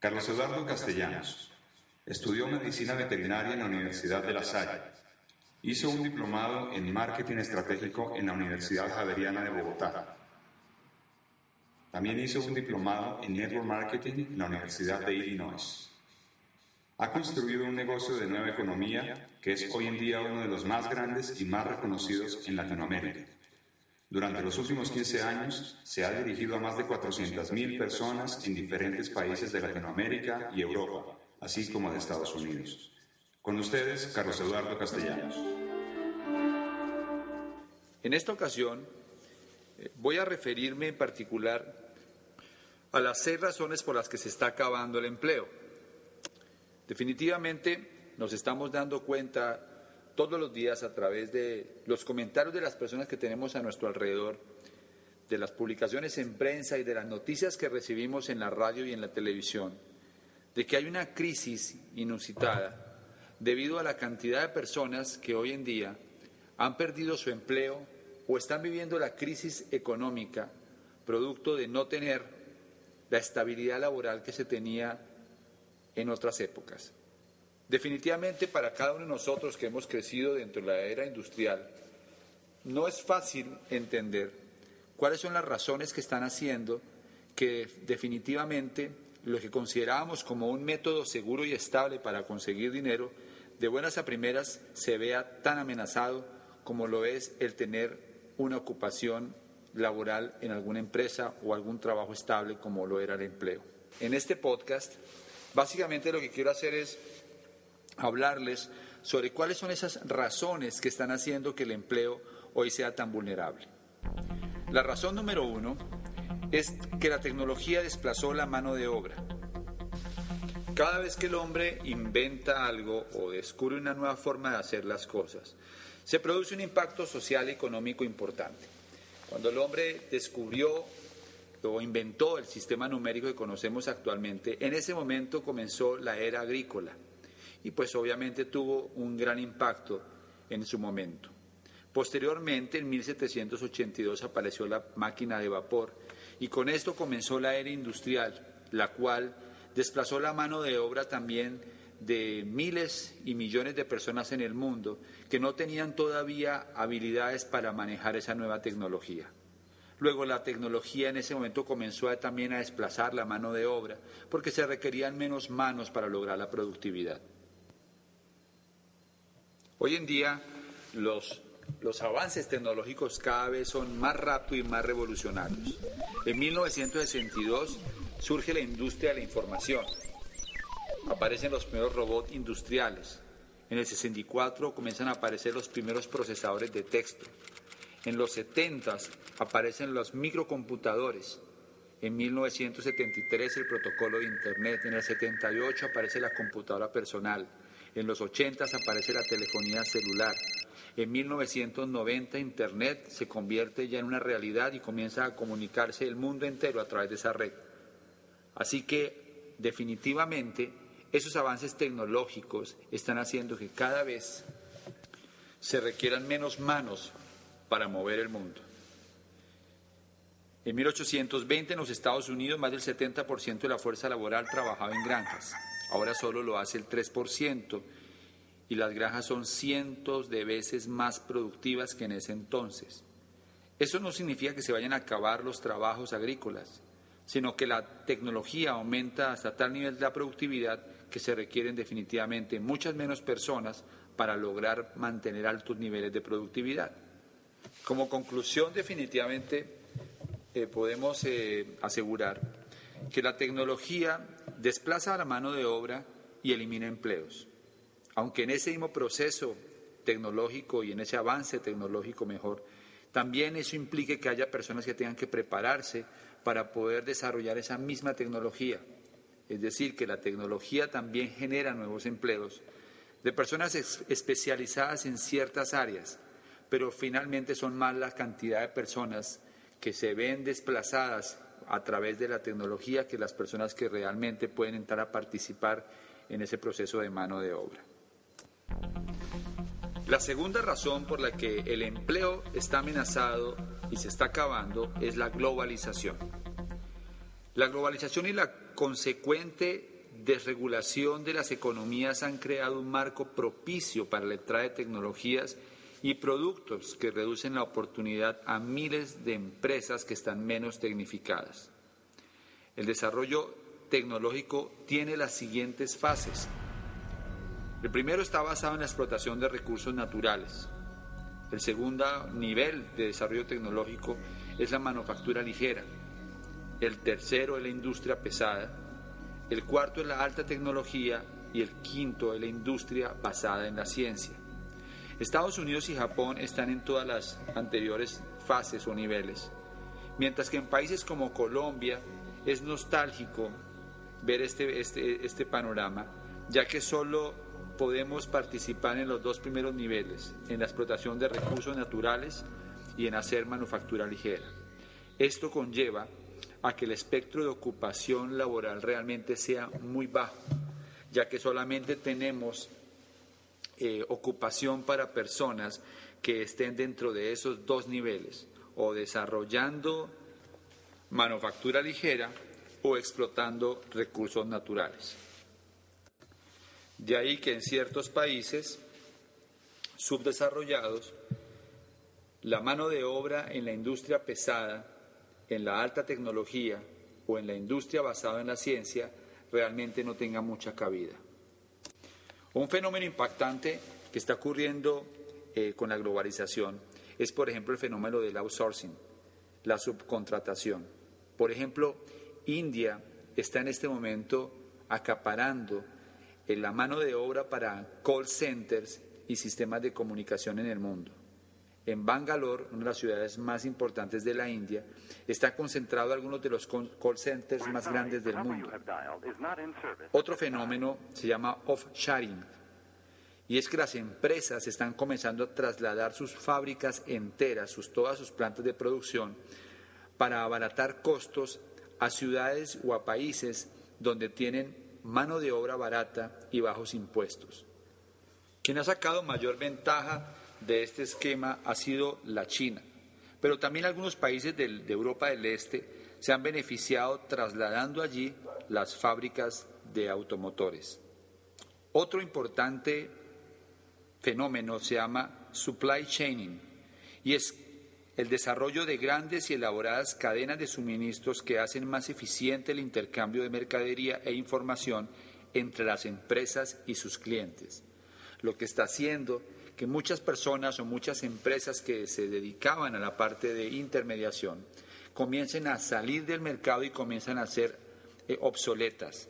Carlos Eduardo Castellanos. Estudió medicina veterinaria en la Universidad de La Salle. Hizo un diplomado en marketing estratégico en la Universidad Javeriana de Bogotá. También hizo un diplomado en network marketing en la Universidad de Illinois. Ha construido un negocio de nueva economía que es hoy en día uno de los más grandes y más reconocidos en Latinoamérica. Durante los últimos 15 años se ha dirigido a más de 400.000 personas en diferentes países de Latinoamérica y Europa, así como de Estados Unidos. Con ustedes, Carlos Eduardo Castellanos. En esta ocasión eh, voy a referirme en particular a las seis razones por las que se está acabando el empleo. Definitivamente nos estamos dando cuenta todos los días a través de los comentarios de las personas que tenemos a nuestro alrededor, de las publicaciones en prensa y de las noticias que recibimos en la radio y en la televisión, de que hay una crisis inusitada debido a la cantidad de personas que hoy en día han perdido su empleo o están viviendo la crisis económica producto de no tener la estabilidad laboral que se tenía en otras épocas. Definitivamente para cada uno de nosotros que hemos crecido dentro de la era industrial, no es fácil entender cuáles son las razones que están haciendo que definitivamente lo que considerábamos como un método seguro y estable para conseguir dinero, de buenas a primeras se vea tan amenazado como lo es el tener una ocupación laboral en alguna empresa o algún trabajo estable como lo era el empleo. En este podcast, básicamente lo que quiero hacer es hablarles sobre cuáles son esas razones que están haciendo que el empleo hoy sea tan vulnerable. La razón número uno es que la tecnología desplazó la mano de obra. Cada vez que el hombre inventa algo o descubre una nueva forma de hacer las cosas, se produce un impacto social y económico importante. Cuando el hombre descubrió o inventó el sistema numérico que conocemos actualmente, en ese momento comenzó la era agrícola y pues obviamente tuvo un gran impacto en su momento. Posteriormente, en 1782 apareció la máquina de vapor y con esto comenzó la era industrial, la cual desplazó la mano de obra también de miles y millones de personas en el mundo que no tenían todavía habilidades para manejar esa nueva tecnología. Luego la tecnología en ese momento comenzó también a desplazar la mano de obra porque se requerían menos manos para lograr la productividad. Hoy en día los, los avances tecnológicos cada vez son más rápidos y más revolucionarios. En 1962 surge la industria de la información. Aparecen los primeros robots industriales. En el 64 comienzan a aparecer los primeros procesadores de texto. En los 70 aparecen los microcomputadores. En 1973 el protocolo de Internet. En el 78 aparece la computadora personal. En los 80 aparece la telefonía celular. En 1990 Internet se convierte ya en una realidad y comienza a comunicarse el mundo entero a través de esa red. Así que definitivamente esos avances tecnológicos están haciendo que cada vez se requieran menos manos para mover el mundo. En 1820 en los Estados Unidos más del 70% de la fuerza laboral trabajaba en granjas ahora solo lo hace el 3% y las granjas son cientos de veces más productivas que en ese entonces. Eso no significa que se vayan a acabar los trabajos agrícolas, sino que la tecnología aumenta hasta tal nivel de la productividad que se requieren definitivamente muchas menos personas para lograr mantener altos niveles de productividad. Como conclusión, definitivamente eh, podemos eh, asegurar que la tecnología desplaza a la mano de obra y elimina empleos. Aunque en ese mismo proceso tecnológico y en ese avance tecnológico mejor, también eso implique que haya personas que tengan que prepararse para poder desarrollar esa misma tecnología. Es decir, que la tecnología también genera nuevos empleos de personas especializadas en ciertas áreas, pero finalmente son más la cantidad de personas que se ven desplazadas a través de la tecnología que las personas que realmente pueden entrar a participar en ese proceso de mano de obra. La segunda razón por la que el empleo está amenazado y se está acabando es la globalización. La globalización y la consecuente desregulación de las economías han creado un marco propicio para la entrada de tecnologías y productos que reducen la oportunidad a miles de empresas que están menos tecnificadas. El desarrollo tecnológico tiene las siguientes fases. El primero está basado en la explotación de recursos naturales. El segundo nivel de desarrollo tecnológico es la manufactura ligera. El tercero es la industria pesada. El cuarto es la alta tecnología y el quinto es la industria basada en la ciencia. Estados Unidos y Japón están en todas las anteriores fases o niveles, mientras que en países como Colombia es nostálgico ver este, este, este panorama, ya que solo podemos participar en los dos primeros niveles, en la explotación de recursos naturales y en hacer manufactura ligera. Esto conlleva a que el espectro de ocupación laboral realmente sea muy bajo, ya que solamente tenemos eh, ocupación para personas que estén dentro de esos dos niveles, o desarrollando manufactura ligera o explotando recursos naturales. De ahí que en ciertos países subdesarrollados, la mano de obra en la industria pesada, en la alta tecnología o en la industria basada en la ciencia realmente no tenga mucha cabida. Un fenómeno impactante que está ocurriendo eh, con la globalización es, por ejemplo, el fenómeno del outsourcing, la subcontratación. Por ejemplo, India está en este momento acaparando eh, la mano de obra para call centers y sistemas de comunicación en el mundo. En Bangalore, una de las ciudades más importantes de la India, está concentrado algunos de los call centers más grandes del mundo. Otro fenómeno se llama offshoring, y es que las empresas están comenzando a trasladar sus fábricas enteras, sus, todas sus plantas de producción, para abaratar costos a ciudades o a países donde tienen mano de obra barata y bajos impuestos. Quien ha sacado mayor ventaja de este esquema ha sido la China, pero también algunos países de Europa del Este se han beneficiado trasladando allí las fábricas de automotores. Otro importante fenómeno se llama supply chaining y es el desarrollo de grandes y elaboradas cadenas de suministros que hacen más eficiente el intercambio de mercadería e información entre las empresas y sus clientes, lo que está haciendo que muchas personas o muchas empresas que se dedicaban a la parte de intermediación comiencen a salir del mercado y comiencen a ser eh, obsoletas.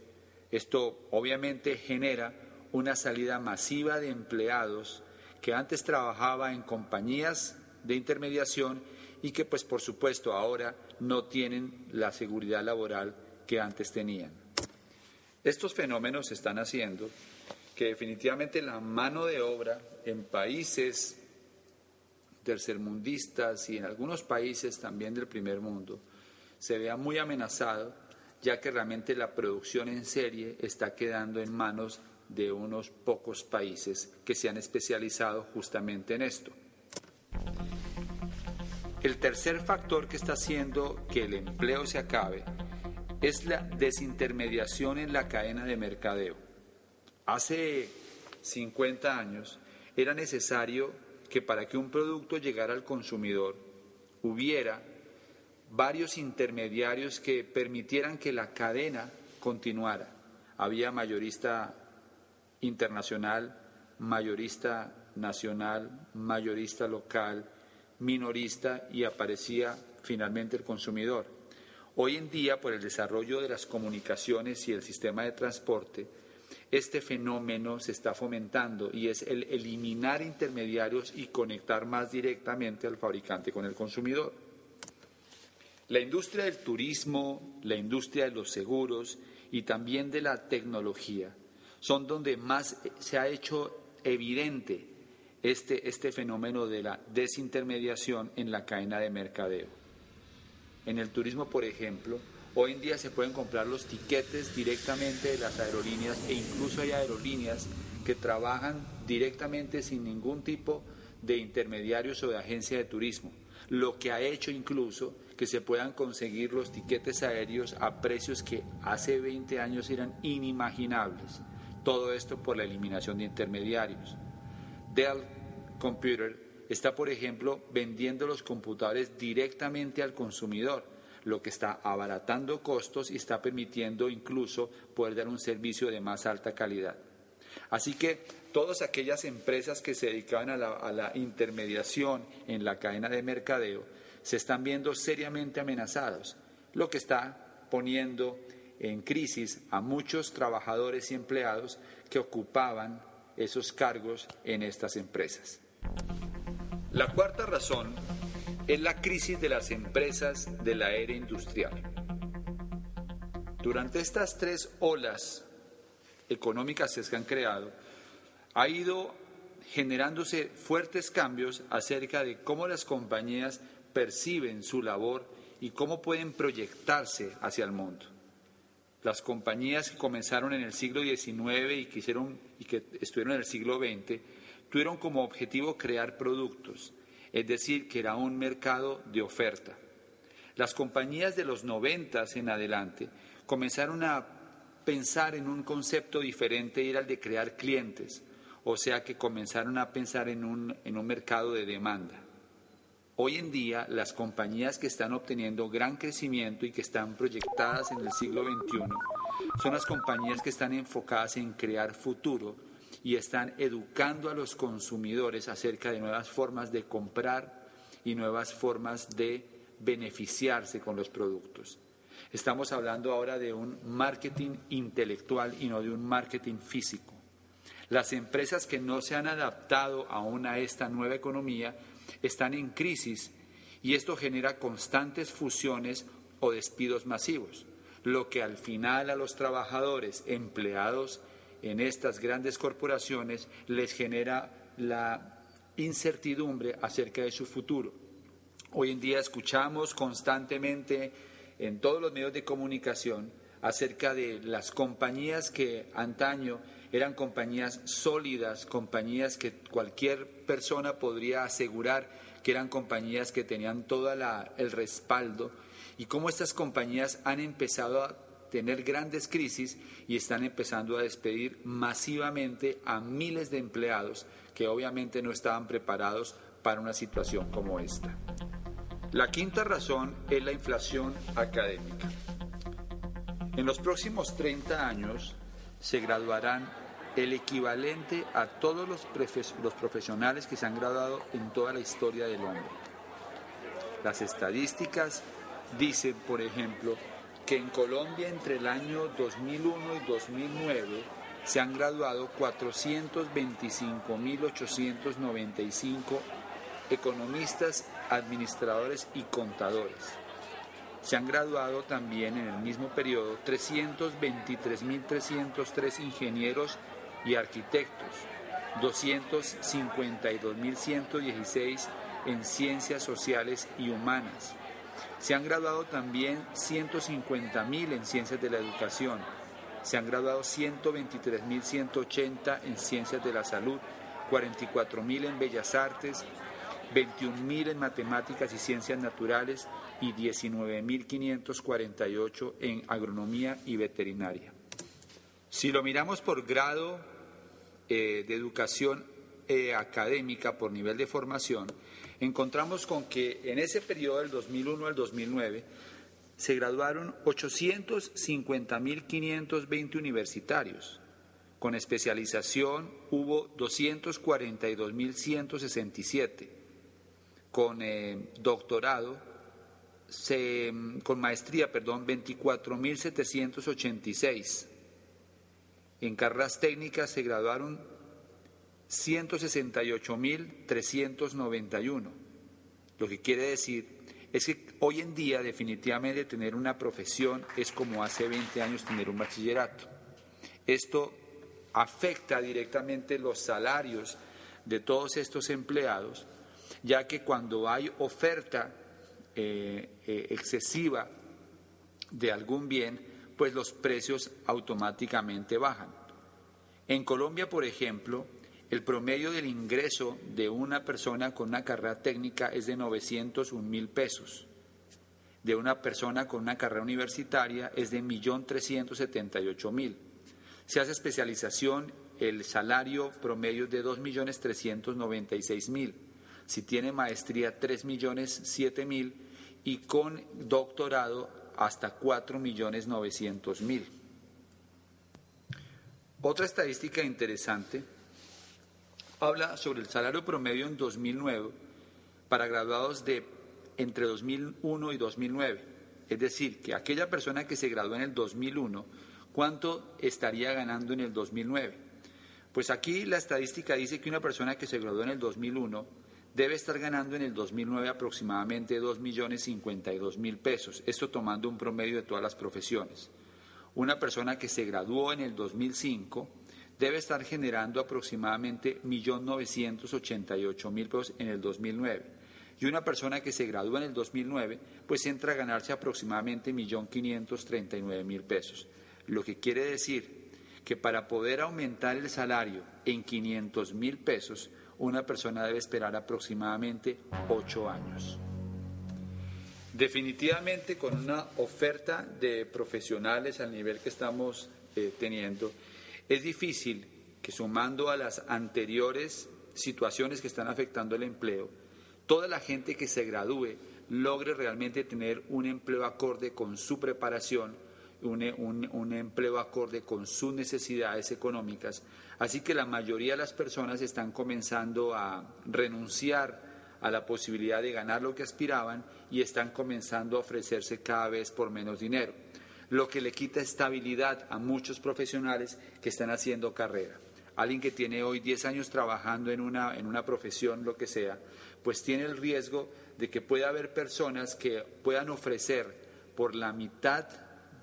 Esto obviamente genera una salida masiva de empleados que antes trabajaba en compañías de intermediación y que pues por supuesto ahora no tienen la seguridad laboral que antes tenían. Estos fenómenos están haciendo que definitivamente la mano de obra en países tercermundistas y en algunos países también del primer mundo se vea muy amenazado, ya que realmente la producción en serie está quedando en manos de unos pocos países que se han especializado justamente en esto. El tercer factor que está haciendo que el empleo se acabe es la desintermediación en la cadena de mercadeo. Hace 50 años era necesario que para que un producto llegara al consumidor hubiera varios intermediarios que permitieran que la cadena continuara. Había mayorista internacional, mayorista nacional, mayorista local, minorista y aparecía finalmente el consumidor. Hoy en día, por el desarrollo de las comunicaciones y el sistema de transporte, este fenómeno se está fomentando y es el eliminar intermediarios y conectar más directamente al fabricante con el consumidor. La industria del turismo, la industria de los seguros y también de la tecnología son donde más se ha hecho evidente este, este fenómeno de la desintermediación en la cadena de mercadeo. En el turismo, por ejemplo, hoy en día se pueden comprar los tiquetes directamente de las aerolíneas e incluso hay aerolíneas que trabajan directamente sin ningún tipo de intermediarios o de agencia de turismo, lo que ha hecho incluso que se puedan conseguir los tiquetes aéreos a precios que hace 20 años eran inimaginables. Todo esto por la eliminación de intermediarios. Dell Computer está, por ejemplo, vendiendo los computadores directamente al consumidor, lo que está abaratando costos y está permitiendo incluso poder dar un servicio de más alta calidad. Así que todas aquellas empresas que se dedicaban a la, intermediación en la cadena de mercadeo se están viendo seriamente amenazados, lo que está poniendo en crisis a muchos trabajadores y empleados que ocupaban esos cargos en estas empresas. La cuarta razón es la crisis de las empresas de la era industrial. Durante estas tres olas económicas que se han creado, ha ido generándose fuertes cambios acerca de cómo las compañías perciben su labor y cómo pueden proyectarse hacia el mundo. Las compañías que comenzaron en el siglo XIX y y que estuvieron en el siglo XX tuvieron como objetivo crear productos, es decir, que era un mercado de oferta. Las compañías de los noventas en adelante comenzaron a pensar en un concepto diferente y era el de crear clientes, o sea que comenzaron a pensar en un, en un mercado de demanda. Hoy en día las compañías que están obteniendo gran crecimiento y que están proyectadas en el siglo XXI son las compañías que están enfocadas en crear futuro y están educando a los consumidores acerca de nuevas formas de comprar y nuevas formas de beneficiarse con los productos. Estamos hablando ahora de un marketing intelectual y no de un marketing físico. Las empresas que no se han adaptado aún a esta nueva economía están en crisis y esto genera constantes fusiones o despidos masivos, lo que al final a los trabajadores empleados en estas grandes corporaciones les genera la incertidumbre acerca de su futuro. Hoy en día escuchamos constantemente en todos los medios de comunicación acerca de las compañías que antaño eran compañías sólidas, compañías que cualquier persona podría asegurar que eran compañías que tenían todo el respaldo y cómo estas compañías han empezado a tener grandes crisis y están empezando a despedir masivamente a miles de empleados que obviamente no estaban preparados para una situación como esta. La quinta razón es la inflación académica. En los próximos 30 años se graduarán el equivalente a todos los, profesionales que se han graduado en toda la historia del hombre. Las estadísticas dicen, por ejemplo, que en Colombia entre el año 2001 y 2009 se han graduado 425.895 economistas, administradores y contadores. Se han graduado también en el mismo periodo 323.303 ingenieros y arquitectos, 252.116 en ciencias sociales y humanas. Se han graduado también 150.000 en ciencias de la educación. Se han graduado 123.180 en ciencias de la salud, 44.000 en bellas artes, 21.000 en matemáticas y ciencias naturales y 19.548 en agronomía y veterinaria. Si lo miramos por grado eh, de educación eh, académica, por nivel de formación, encontramos con que en ese periodo del 2001 al 2009 se graduaron 850.520 universitarios. Con especialización hubo 242.167 con eh, doctorado, con maestría, perdón, 24.786. En carreras técnicas se graduaron 168.391. Lo que quiere decir es que hoy en día definitivamente tener una profesión es como hace 20 años tener un bachillerato. Esto afecta directamente los salarios de todos estos empleados ya que cuando hay oferta eh, eh, excesiva de algún bien, pues los precios automáticamente bajan. En Colombia, por ejemplo, el promedio del ingreso de una persona con una carrera técnica es de 901 mil pesos. de una persona con una carrera universitaria es de 1.378.000. Si hace especialización, el salario promedio es de 2.396.000. Si tiene maestría, 3.007.000 y con doctorado hasta 4.900.000. Otra estadística interesante habla sobre el salario promedio en 2009 para graduados de entre 2001 y 2009. Es decir, que aquella persona que se graduó en el 2001, ¿cuánto estaría ganando en el 2009? Pues aquí la estadística dice que una persona que se graduó en el 2001 debe estar ganando en el 2009 aproximadamente 2.052.000 pesos, esto tomando un promedio de todas las profesiones. Una persona que se graduó en el 2005 debe estar generando aproximadamente 1.988.000 pesos en el 2009. Y una persona que se gradúa en el 2009, pues entra a ganarse aproximadamente 1.539.000 pesos. Lo que quiere decir que para poder aumentar el salario en 500.000 pesos, una persona debe esperar aproximadamente ocho años. Definitivamente con una oferta de profesionales al nivel que estamos eh, teniendo, es difícil que sumando a las anteriores situaciones que están afectando el empleo, toda la gente que se gradúe logre realmente tener un empleo acorde con su preparación, un, empleo acorde con sus necesidades económicas. Así que la mayoría de las personas están comenzando a renunciar a la posibilidad de ganar lo que aspiraban y están comenzando a ofrecerse cada vez por menos dinero, lo que le quita estabilidad a muchos profesionales que están haciendo carrera. Alguien que tiene hoy 10 años trabajando en una, en una profesión, lo que sea, pues tiene el riesgo de que pueda haber personas que puedan ofrecer por la mitad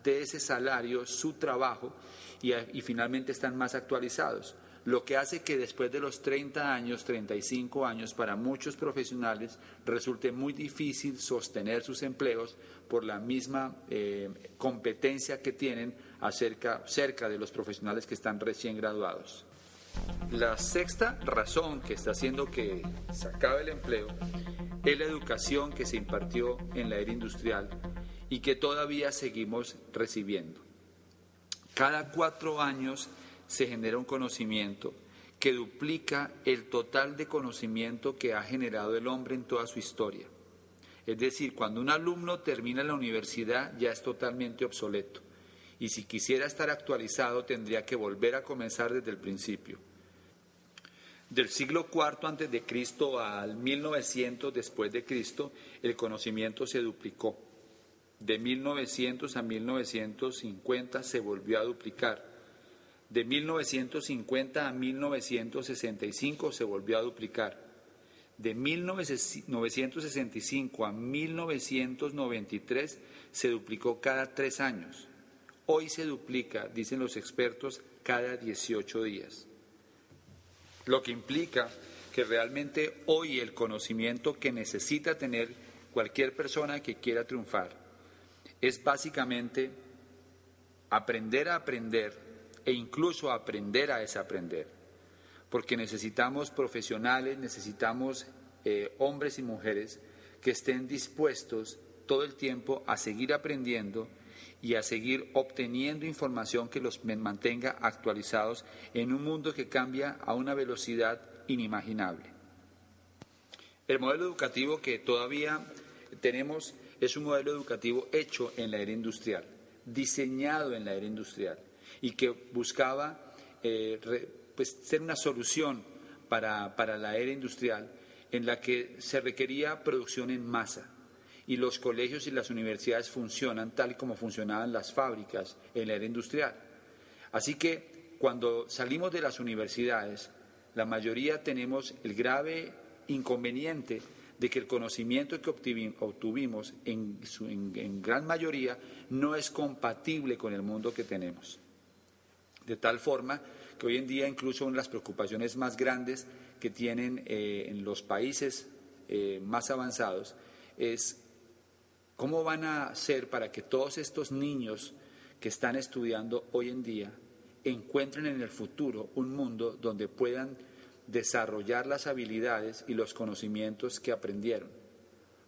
de ese salario su trabajo y, y, finalmente están más actualizados. Lo que hace que después de los 30 años, 35 años, para muchos profesionales resulte muy difícil sostener sus empleos por la misma eh, competencia que tienen acerca, cerca de los profesionales que están recién graduados. La sexta razón que está haciendo que se acabe el empleo es la educación que se impartió en la era industrial y que todavía seguimos recibiendo. Cada cuatro años se genera un conocimiento que duplica el total de conocimiento que ha generado el hombre en toda su historia. Es decir, cuando un alumno termina la universidad ya es totalmente obsoleto y si quisiera estar actualizado tendría que volver a comenzar desde el principio. Del siglo IV antes de Cristo al 1900 después de Cristo, el conocimiento se duplicó. De 1900 a 1950 se volvió a duplicar. De 1950 a 1965 se volvió a duplicar. De 1965 a 1993 se duplicó cada tres años. Hoy se duplica, dicen los expertos, cada 18 días. Lo que implica que realmente hoy el conocimiento que necesita tener cualquier persona que quiera triunfar es básicamente aprender a aprender e incluso aprender a desaprender, porque necesitamos profesionales, necesitamos eh, hombres y mujeres que estén dispuestos todo el tiempo a seguir aprendiendo y a seguir obteniendo información que los mantenga actualizados en un mundo que cambia a una velocidad inimaginable. El modelo educativo que todavía tenemos es un modelo educativo hecho en la era industrial, diseñado en la era industrial y que buscaba eh, pues, ser una solución para, para la era industrial en la que se requería producción en masa y los colegios y las universidades funcionan tal como funcionaban las fábricas en la era industrial. Así que cuando salimos de las universidades, la mayoría tenemos el grave inconveniente de que el conocimiento que obtuvimos en, en, gran mayoría no es compatible con el mundo que tenemos. De tal forma que hoy en día incluso una de las preocupaciones más grandes que tienen eh, en los países eh, más avanzados es cómo van a hacer para que todos estos niños que están estudiando hoy en día encuentren en el futuro un mundo donde puedan desarrollar las habilidades y los conocimientos que aprendieron,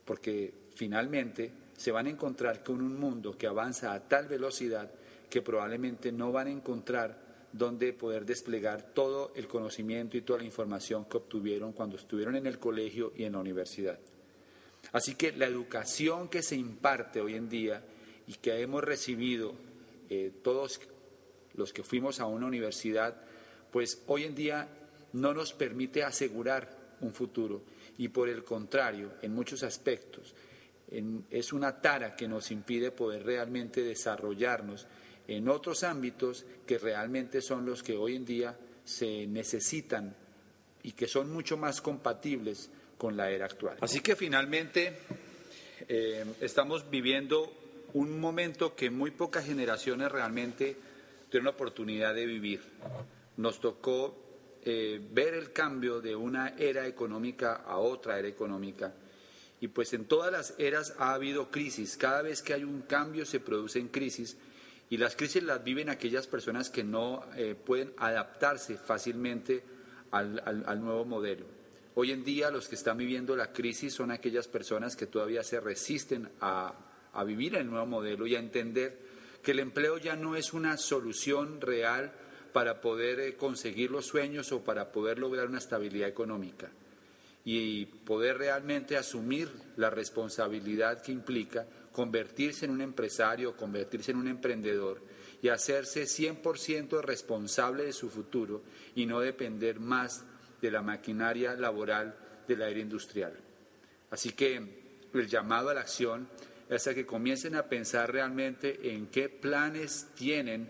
porque finalmente se van a encontrar con un mundo que avanza a tal velocidad que probablemente no van a encontrar donde poder desplegar todo el conocimiento y toda la información que obtuvieron cuando estuvieron en el colegio y en la universidad. Así que la educación que se imparte hoy en día y que hemos recibido eh, todos los que fuimos a una universidad, pues hoy en día no nos permite asegurar un futuro y por el contrario, en muchos aspectos, es una tara que nos impide poder realmente desarrollarnos en otros ámbitos que realmente son los que hoy en día se necesitan y que son mucho más compatibles con la era actual. Así que finalmente eh, estamos viviendo un momento que muy pocas generaciones realmente tuvieron la oportunidad de vivir. Nos tocó eh, ver el cambio de una era económica a otra era económica. Y pues en todas las eras ha habido crisis. Cada vez que hay un cambio se producen crisis y las crisis las viven aquellas personas que no eh, pueden adaptarse fácilmente al, nuevo modelo. Hoy en día los que están viviendo la crisis son aquellas personas que todavía se resisten a, vivir el nuevo modelo y a entender que el empleo ya no es una solución real para poder eh, conseguir los sueños o para poder lograr una estabilidad económica y poder realmente asumir la responsabilidad que implica convertirse en un empresario, convertirse en un emprendedor y hacerse 100% responsable de su futuro y no depender más de la maquinaria laboral de la era industrial. Así que el llamado a la acción es a que comiencen a pensar realmente en qué planes tienen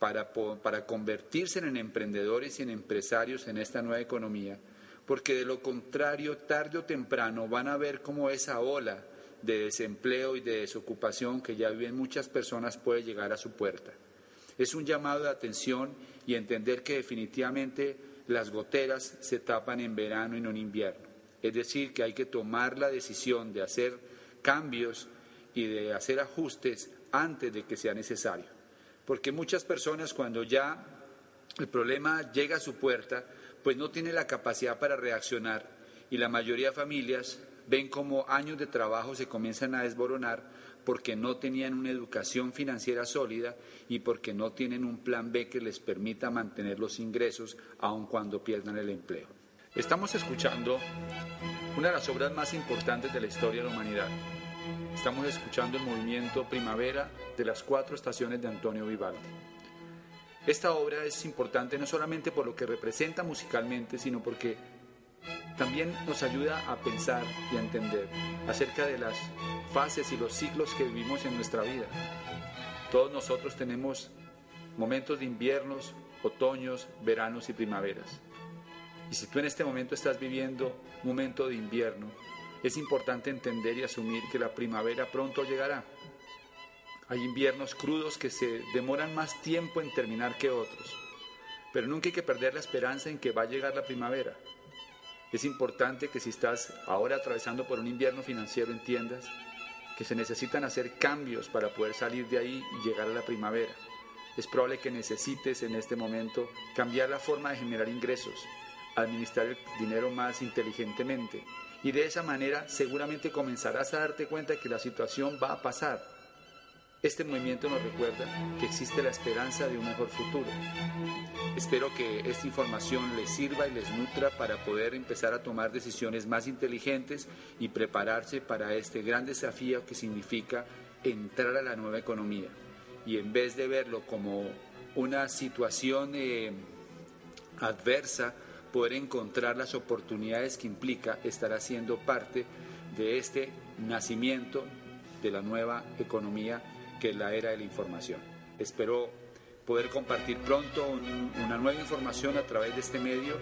para, para convertirse en emprendedores y en empresarios en esta nueva economía, porque de lo contrario, tarde o temprano van a ver cómo esa ola de desempleo y de desocupación que ya viven muchas personas puede llegar a su puerta. Es un llamado de atención y entender que definitivamente las goteras se tapan en verano y no en invierno. Es decir, que hay que tomar la decisión de hacer cambios y de hacer ajustes antes de que sea necesario. Porque muchas personas cuando ya el problema llega a su puerta, pues no tienen la capacidad para reaccionar y la mayoría de familias ven como años de trabajo se comienzan a desboronar porque no tenían una educación financiera sólida y porque no tienen un plan B que les permita mantener los ingresos aun cuando pierdan el empleo. Estamos escuchando una de las obras más importantes de la historia de la humanidad. Estamos escuchando el movimiento Primavera de las cuatro estaciones de Antonio Vivaldi. Esta obra es importante no solamente por lo que representa musicalmente, sino porque también nos ayuda a pensar y a entender acerca de las fases y los ciclos que vivimos en nuestra vida. Todos nosotros tenemos momentos de inviernos, otoños, veranos y primaveras. Y si tú en este momento estás viviendo un momento de invierno, es importante entender y asumir que la primavera pronto llegará. Hay inviernos crudos que se demoran más tiempo en terminar que otros, pero nunca hay que perder la esperanza en que va a llegar la primavera. Es importante que si estás ahora atravesando por un invierno financiero entiendas que se necesitan hacer cambios para poder salir de ahí y llegar a la primavera. Es probable que necesites en este momento cambiar la forma de generar ingresos, administrar el dinero más inteligentemente y de esa manera seguramente comenzarás a darte cuenta que la situación va a pasar este movimiento nos recuerda que existe la esperanza de un mejor futuro. Espero que esta información les sirva y les nutra para poder empezar a tomar decisiones más inteligentes y prepararse para este gran desafío que significa entrar a la nueva economía. Y en vez de verlo como una situación eh, adversa, poder encontrar las oportunidades que implica estar haciendo parte de este nacimiento de la nueva economía que es la era de la información. Espero poder compartir pronto una nueva información a través de este medio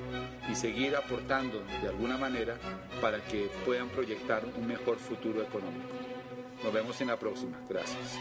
y seguir aportando de alguna manera para que puedan proyectar un mejor futuro económico. Nos vemos en la próxima. Gracias.